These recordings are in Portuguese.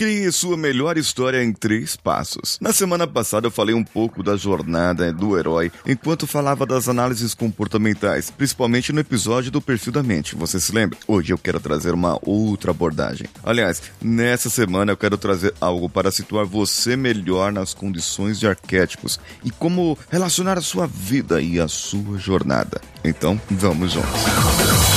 Crie sua melhor história em três passos. Na semana passada eu falei um pouco da jornada do herói, enquanto falava das análises comportamentais, principalmente no episódio do perfil da mente. Você se lembra? Hoje eu quero trazer uma outra abordagem. Aliás, nessa semana eu quero trazer algo para situar você melhor nas condições de arquétipos e como relacionar a sua vida e a sua jornada. Então, vamos juntos.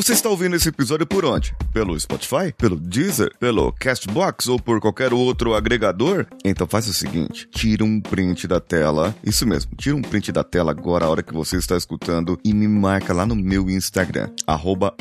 Você está ouvindo esse episódio por onde? Pelo Spotify? Pelo Deezer? Pelo Castbox ou por qualquer outro agregador? Então faz o seguinte, tira um print da tela, isso mesmo, tira um print da tela agora, a hora que você está escutando e me marca lá no meu Instagram, arroba.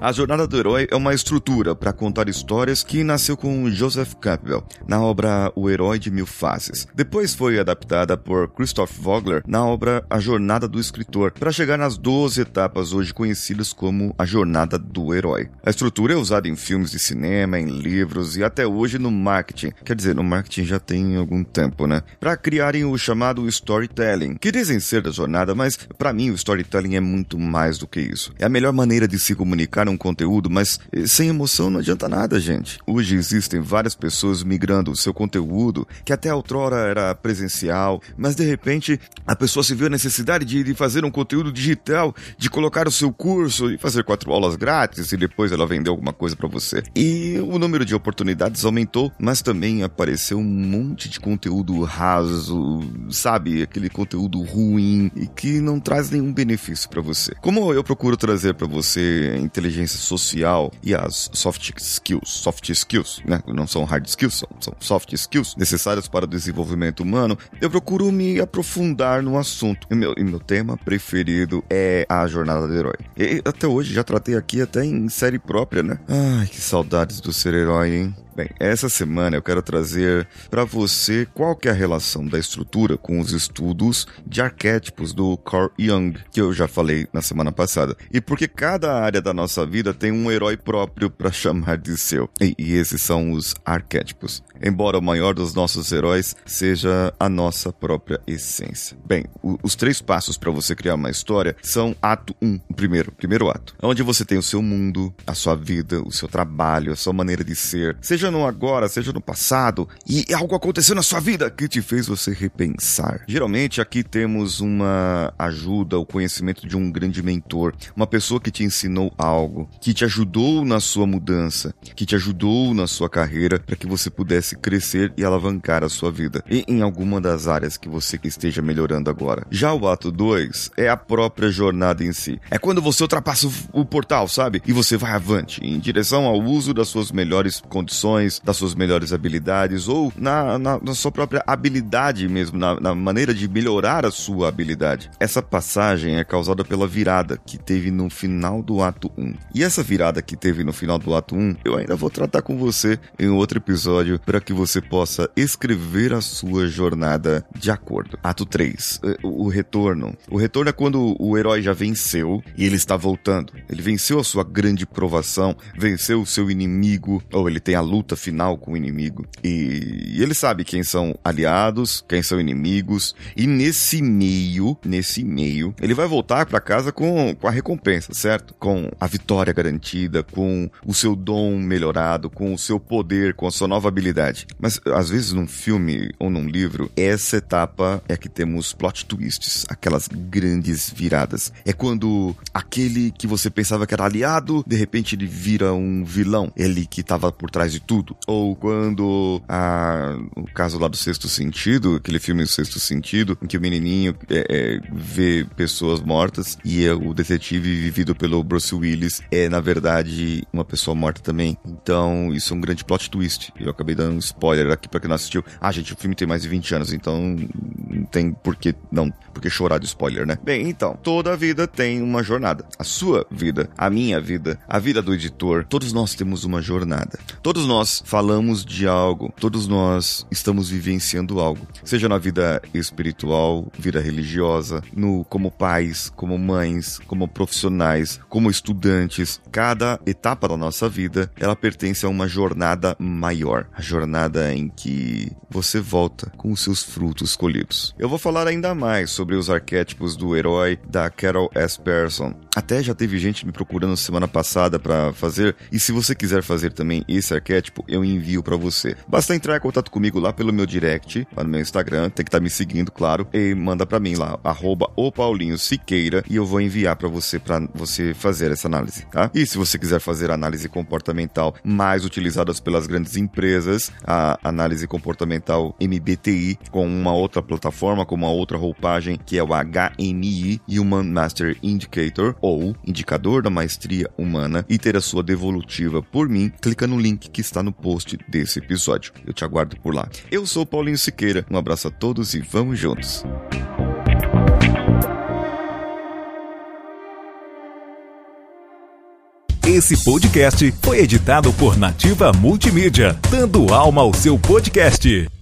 A Jornada do Herói é uma estrutura para contar histórias que nasceu com Joseph Campbell, na obra O Herói de Mil Faces. Depois foi adaptada por Christoph Vogler na obra A Jornada do Escritor, para chegar nas 12 etapas hoje conhecidas como a jornada do herói. A estrutura é usada em filmes de cinema, em livros e até hoje no marketing. Quer dizer, no marketing já tem algum tempo, né? Para criarem o chamado storytelling, que dizem ser da jornada, mas para mim o storytelling é muito mais do que isso. É a melhor maneira de se comunicar um conteúdo, mas eh, sem emoção não adianta nada, gente. Hoje existem várias pessoas migrando o seu conteúdo, que até outrora era presencial, mas de repente a pessoa se viu a necessidade de, de fazer um conteúdo digital, de colocar o seu curso curso e fazer quatro aulas grátis e depois ela vender alguma coisa para você. E o número de oportunidades aumentou, mas também apareceu um monte de conteúdo raso, sabe? Aquele conteúdo ruim e que não traz nenhum benefício para você. Como eu procuro trazer para você a inteligência social e as soft skills, soft skills, né? Não são hard skills, são, são soft skills necessárias para o desenvolvimento humano, eu procuro me aprofundar no assunto. E meu, e meu tema preferido é a jornada do herói. E até hoje já tratei aqui até em série própria, né? Ai, que saudades do ser herói, hein? Bem, essa semana eu quero trazer para você qual que é a relação da estrutura com os estudos de arquétipos do Carl Jung, que eu já falei na semana passada. E porque cada área da nossa vida tem um herói próprio para chamar de seu. E, e esses são os arquétipos. Embora o maior dos nossos heróis seja a nossa própria essência. Bem, o, os três passos para você criar uma história são ato 1, um, o primeiro, primeiro ato, onde você tem o seu mundo, a sua vida, o seu trabalho, a sua maneira de ser, seja seja no agora, seja no passado, e algo aconteceu na sua vida que te fez você repensar. Geralmente aqui temos uma ajuda, o conhecimento de um grande mentor, uma pessoa que te ensinou algo, que te ajudou na sua mudança, que te ajudou na sua carreira para que você pudesse crescer e alavancar a sua vida e em alguma das áreas que você esteja melhorando agora. Já o ato 2 é a própria jornada em si. É quando você ultrapassa o, o portal, sabe? E você vai avante em direção ao uso das suas melhores condições das suas melhores habilidades, ou na, na, na sua própria habilidade mesmo, na, na, maneira de melhorar a sua habilidade. Essa passagem é causada pela virada que teve no final do ato 1. E essa virada que teve no final do ato 1, eu ainda vou tratar com você em outro episódio para que você possa escrever a sua jornada de acordo. Ato 3, eh, o retorno. O retorno é quando o herói já venceu e ele está voltando. Ele venceu a sua grande provação, venceu o seu inimigo, ou ele tem a luta luta final com o inimigo. E, ele sabe quem são aliados, quem são inimigos. E nesse meio, nesse meio, ele vai voltar para casa com, com a recompensa, certo? Com a vitória garantida, com o seu dom melhorado, com o seu poder, com a sua nova habilidade. Mas às vezes num filme ou num livro, essa etapa é que temos plot twists, aquelas grandes viradas. É quando aquele que você pensava que era aliado, de repente ele vira um vilão. Ele que estava por trás de tudo tudo. Ou quando a, o caso lá do Sexto Sentido, aquele filme do Sexto Sentido, em que o menininho é, é, vê pessoas mortas e é o detetive vivido pelo Bruce Willis é, na verdade, uma pessoa morta também. Então, isso é um grande plot twist. Eu acabei dando um spoiler aqui pra quem não assistiu. Ah, gente, o filme tem mais de 20 anos, então não tem por que, não, por que chorar de spoiler, né? Bem, então, toda vida tem uma jornada. A sua vida, a minha vida, a vida do editor, todos nós temos uma jornada. Todos nós nós falamos de algo, todos nós estamos vivenciando algo, seja na vida espiritual, vida religiosa, no como pais, como mães, como profissionais, como estudantes. Cada etapa da nossa vida, ela pertence a uma jornada maior, a jornada em que você volta com os seus frutos colhidos. Eu vou falar ainda mais sobre os arquétipos do herói da Carol S. Pearson. Até já teve gente me procurando semana passada para fazer, e se você quiser fazer também esse arquétipo, eu envio para você. Basta entrar em contato comigo lá pelo meu direct, lá no meu Instagram, tem que estar tá me seguindo, claro, e manda para mim lá, arroba o Paulinho Siqueira, e eu vou enviar para você para você fazer essa análise, tá? E se você quiser fazer análise comportamental mais utilizadas pelas grandes empresas, a análise comportamental MBTI com uma outra plataforma, com uma outra roupagem que é o HMI Human Master Indicator ou indicador da maestria humana e ter a sua devolutiva por mim, clica no link que está no post desse episódio. Eu te aguardo por lá. Eu sou Paulinho Siqueira. Um abraço a todos e vamos juntos. Esse podcast foi editado por Nativa Multimídia, dando alma ao seu podcast.